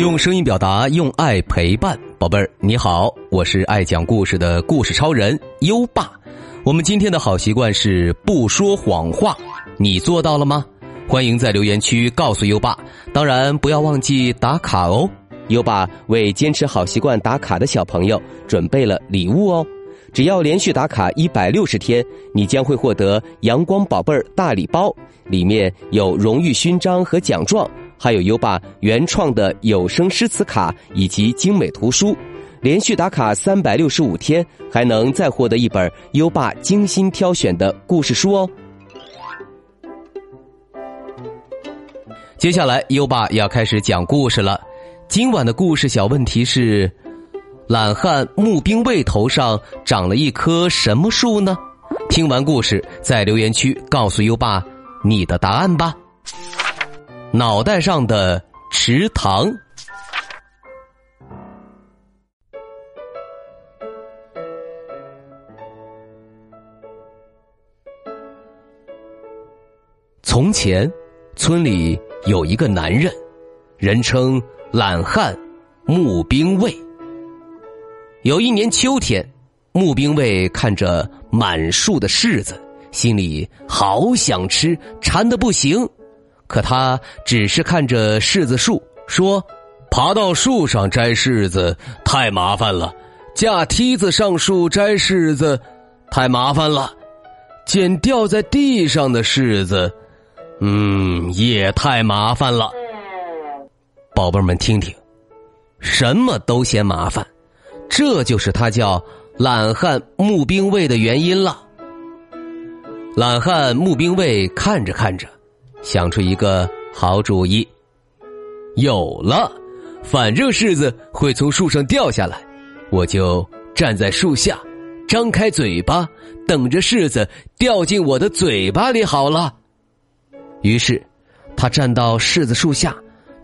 用声音表达，用爱陪伴，宝贝儿，你好，我是爱讲故事的故事超人优爸。我们今天的好习惯是不说谎话，你做到了吗？欢迎在留言区告诉优爸，当然不要忘记打卡哦。优爸为坚持好习惯打卡的小朋友准备了礼物哦，只要连续打卡一百六十天，你将会获得阳光宝贝儿大礼包，里面有荣誉勋章和奖状。还有优爸原创的有声诗词卡以及精美图书，连续打卡三百六十五天，还能再获得一本优爸精心挑选的故事书哦。接下来，优爸要开始讲故事了。今晚的故事小问题是：懒汉募兵卫头上长了一棵什么树呢？听完故事，在留言区告诉优爸你的答案吧。脑袋上的池塘。从前，村里有一个男人，人称懒汉募兵卫。有一年秋天，募兵卫看着满树的柿子，心里好想吃，馋的不行。可他只是看着柿子树，说：“爬到树上摘柿子太麻烦了，架梯子上树摘柿子太麻烦了，捡掉在地上的柿子，嗯，也太麻烦了。”宝贝们听听，什么都嫌麻烦，这就是他叫懒汉募兵卫的原因了。懒汉募兵卫看着看着。想出一个好主意，有了，反正柿子会从树上掉下来，我就站在树下，张开嘴巴，等着柿子掉进我的嘴巴里好了。于是，他站到柿子树下，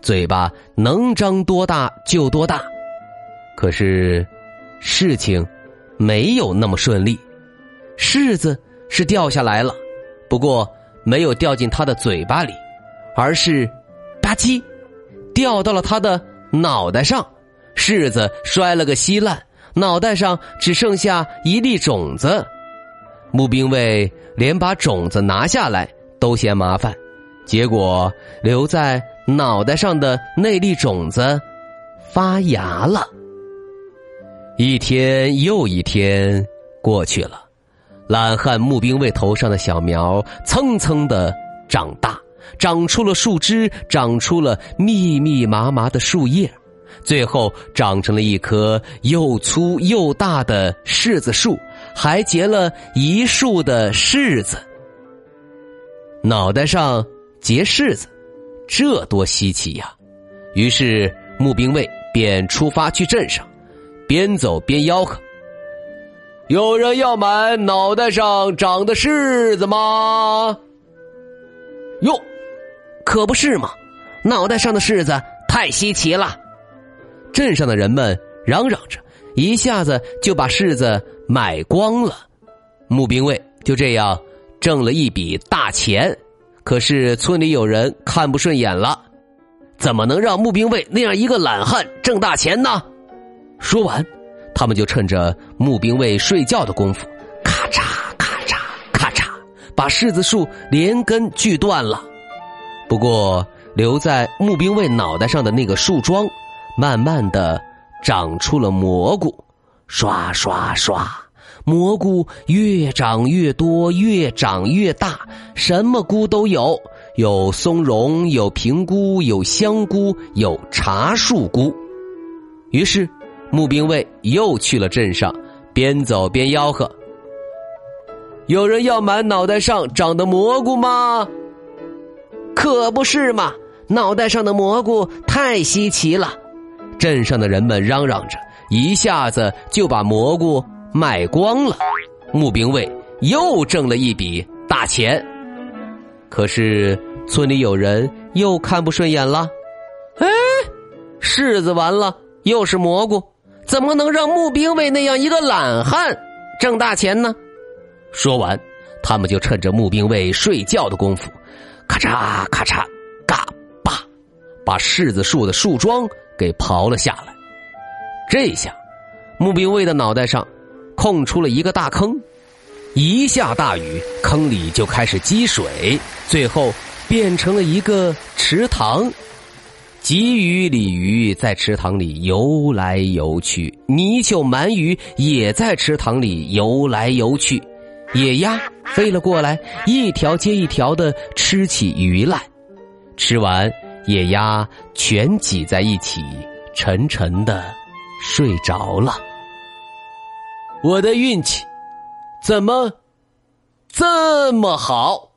嘴巴能张多大就多大。可是，事情没有那么顺利，柿子是掉下来了，不过。没有掉进他的嘴巴里，而是吧唧掉到了他的脑袋上，柿子摔了个稀烂，脑袋上只剩下一粒种子。募兵卫连把种子拿下来都嫌麻烦，结果留在脑袋上的那粒种子发芽了。一天又一天过去了。懒汉募兵卫头上的小苗蹭蹭的长大，长出了树枝，长出了密密麻麻的树叶，最后长成了一棵又粗又大的柿子树，还结了一树的柿子。脑袋上结柿子，这多稀奇呀！于是募兵卫便出发去镇上，边走边吆喝。有人要买脑袋上长的柿子吗？哟，可不是嘛！脑袋上的柿子太稀奇了。镇上的人们嚷嚷着，一下子就把柿子买光了。募兵卫就这样挣了一笔大钱。可是村里有人看不顺眼了，怎么能让募兵卫那样一个懒汉挣大钱呢？说完。他们就趁着募兵卫睡觉的功夫，咔嚓咔嚓咔嚓，把柿子树连根锯断了。不过，留在募兵卫脑袋上的那个树桩，慢慢的长出了蘑菇，刷刷刷，蘑菇越长越多，越长越大，什么菇都有，有松茸，有平菇，有香菇，有茶树菇。于是。募兵卫又去了镇上，边走边吆喝：“有人要买脑袋上长的蘑菇吗？可不是嘛！脑袋上的蘑菇太稀奇了。”镇上的人们嚷嚷着，一下子就把蘑菇卖光了。募兵卫又挣了一笔大钱。可是村里有人又看不顺眼了：“哎，柿子完了，又是蘑菇。”怎么能让募兵卫那样一个懒汉挣大钱呢？说完，他们就趁着募兵卫睡觉的功夫，咔嚓咔嚓，嘎巴，把柿子树的树桩给刨了下来。这下，穆兵卫的脑袋上空出了一个大坑。一下大雨，坑里就开始积水，最后变成了一个池塘。鲫鱼、鲤鱼在池塘里游来游去，泥鳅、鳗鱼也在池塘里游来游去，野鸭飞了过来，一条接一条的吃起鱼来。吃完，野鸭全挤在一起，沉沉的睡着了。我的运气。怎么这么好？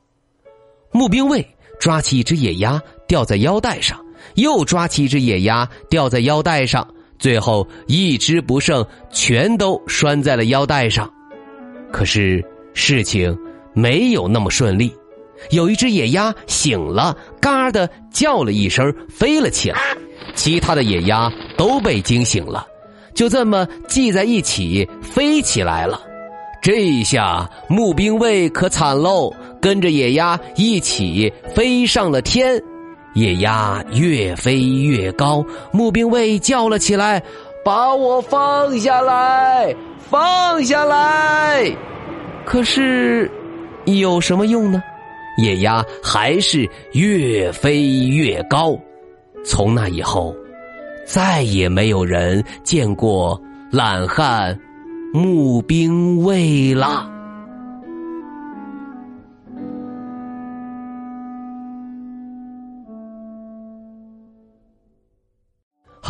募兵卫抓起一只野鸭吊在腰带上，又抓起一只野鸭吊在腰带上，最后一只不剩，全都拴在了腰带上。可是事情没有那么顺利，有一只野鸭醒了，嘎的叫了一声，飞了起来，其他的野鸭都被惊醒了，就这么系在一起飞起来了。这一下募兵卫可惨喽，跟着野鸭一起飞上了天。野鸭越飞越高，募兵卫叫了起来：“把我放下来，放下来！”可是有什么用呢？野鸭还是越飞越高。从那以后，再也没有人见过懒汉。募兵卫啦！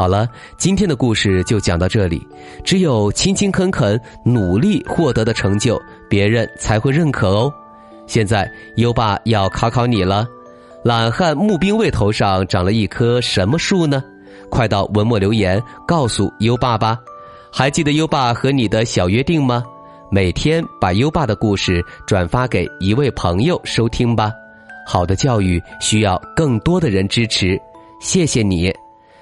好了，今天的故事就讲到这里。只有勤勤恳恳、努力获得的成就，别人才会认可哦。现在优爸要考考你了：懒汉募兵卫头上长了一棵什么树呢？快到文末留言告诉优爸吧。还记得优爸和你的小约定吗？每天把优爸的故事转发给一位朋友收听吧。好的教育需要更多的人支持，谢谢你。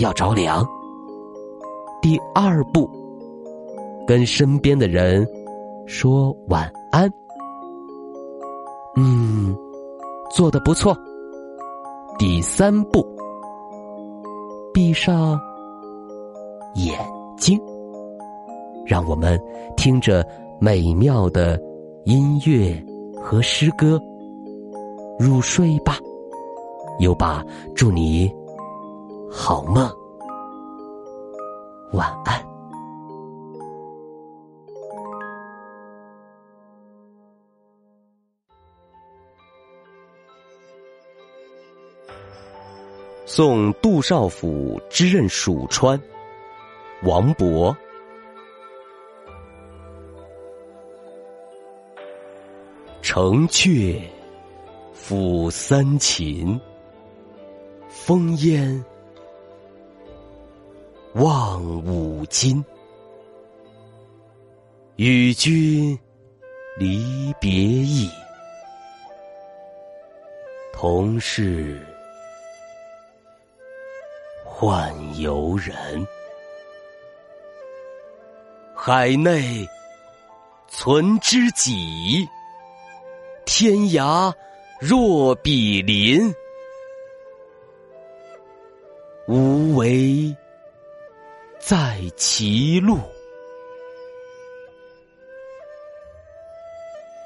要着凉。第二步，跟身边的人说晚安。嗯，做的不错。第三步，闭上。眼睛，让我们听着美妙的音乐和诗歌入睡吧。优爸，祝你好梦，晚安。送杜少府之任蜀川。王勃：城阙辅三秦，风烟望五津。与君离别意，同是宦游人。海内存知己，天涯若比邻。无为在歧路，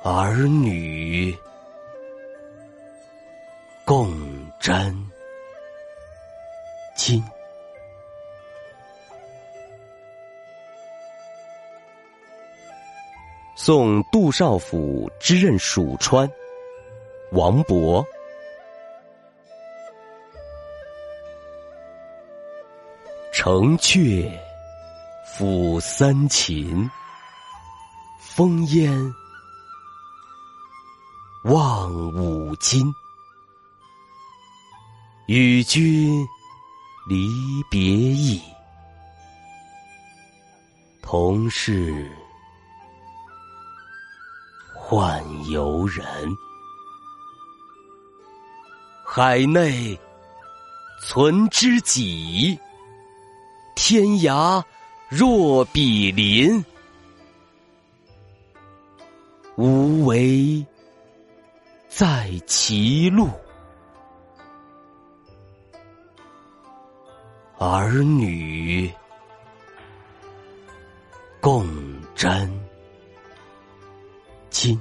儿女共沾巾。送杜少府之任蜀川，王勃。城阙辅三秦，风烟望五津。与君离别意，同是宦游人。海内存知己，天涯若比邻。无为在歧路，儿女共沾巾。